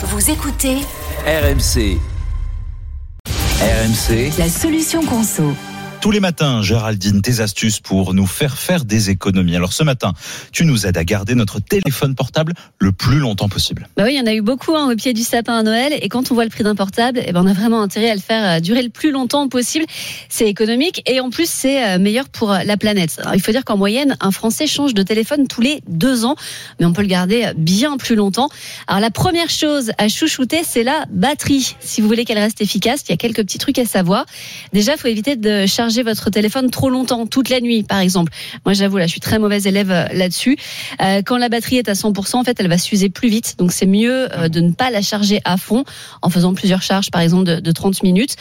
Vous écoutez RMC. RMC, la solution conso. Tous les matins, Géraldine, tes astuces pour nous faire faire des économies. Alors ce matin, tu nous aides à garder notre téléphone portable le plus longtemps possible. Bah oui, il y en a eu beaucoup hein, au pied du sapin à Noël. Et quand on voit le prix d'un portable, eh ben, on a vraiment intérêt à le faire euh, durer le plus longtemps possible. C'est économique et en plus, c'est euh, meilleur pour euh, la planète. Il faut dire qu'en moyenne, un Français change de téléphone tous les deux ans. Mais on peut le garder bien plus longtemps. Alors la première chose à chouchouter, c'est la batterie. Si vous voulez qu'elle reste efficace, il y a quelques petits trucs à savoir. Déjà, il faut éviter de charger votre téléphone trop longtemps, toute la nuit par exemple. Moi j'avoue là, je suis très mauvaise élève euh, là-dessus. Euh, quand la batterie est à 100%, en fait, elle va s'user plus vite. Donc c'est mieux euh, de ne pas la charger à fond en faisant plusieurs charges par exemple de, de 30 minutes.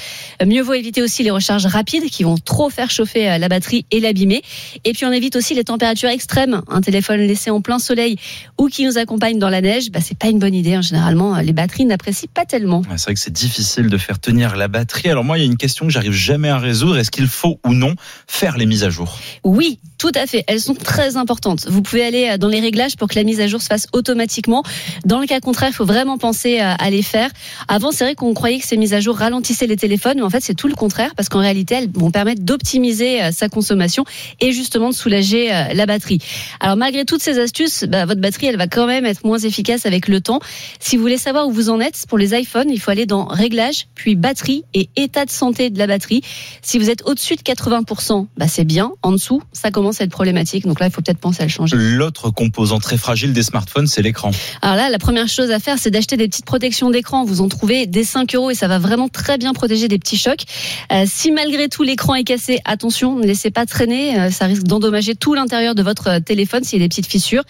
mieux vaut éviter aussi les recharges rapides qui vont trop faire chauffer la batterie et l'abîmer. Et puis on évite aussi les températures extrêmes. Un téléphone laissé en plein soleil ou qui nous accompagne dans la neige, bah, c'est pas une bonne idée. Hein. Généralement, les batteries n'apprécient pas tellement. c'est vrai que c'est difficile de faire tenir la batterie. Alors moi, il y a une question que j'arrive jamais à résoudre. Est-ce qu'il faut ou non faire les mises à jour. Oui, tout à fait. Elles sont très importantes. Vous pouvez aller euh, dans les réglages pour que la mise à jour se fasse automatiquement. Dans le cas contraire, il faut vraiment penser euh, à les faire. Avant, c'est vrai qu'on croyait que ces mises à jour ralentissaient les téléphones, mais en fait, c'est tout le contraire parce qu'en réalité, elles vont permettre d'optimiser euh, sa consommation et justement de soulager la batterie. Alors, malgré toutes ces astuces, bah, votre batterie, elle va quand même être moins efficace avec le temps. Si vous voulez savoir où vous en êtes pour les iPhones, il faut aller dans réglages, puis batterie et état de santé de la batterie. Si vous êtes au-dessus de 80 80%, bah c'est bien. En dessous, ça commence à être problématique. Donc là, il faut peut-être penser à le changer. L'autre composant très fragile des smartphones, c'est l'écran. Alors là, la première chose à faire, c'est d'acheter des petites protections d'écran. Vous en trouvez des 5 euros et ça va vraiment très bien protéger des petits chocs. Euh, si malgré tout l'écran est cassé, attention, ne laissez pas traîner. Euh, ça risque d'endommager tout l'intérieur de votre téléphone s'il y a des petites fissures.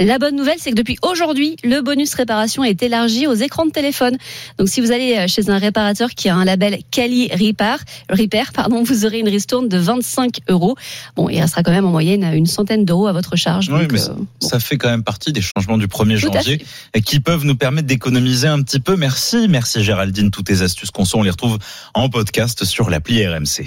La bonne nouvelle, c'est que depuis aujourd'hui, le bonus réparation est élargi aux écrans de téléphone. Donc si vous allez euh, chez un réparateur qui a un label Cali Repair, Repair pardon, vous aurez une ristourne de 25 euros. Bon, il restera quand même en moyenne une centaine d'euros à votre charge. Oui, mais euh, ça fait quand même partie des changements du 1er janvier qui peuvent nous permettre d'économiser un petit peu. Merci, merci Géraldine. Toutes tes astuces qu'on on les retrouve en podcast sur l'appli RMC.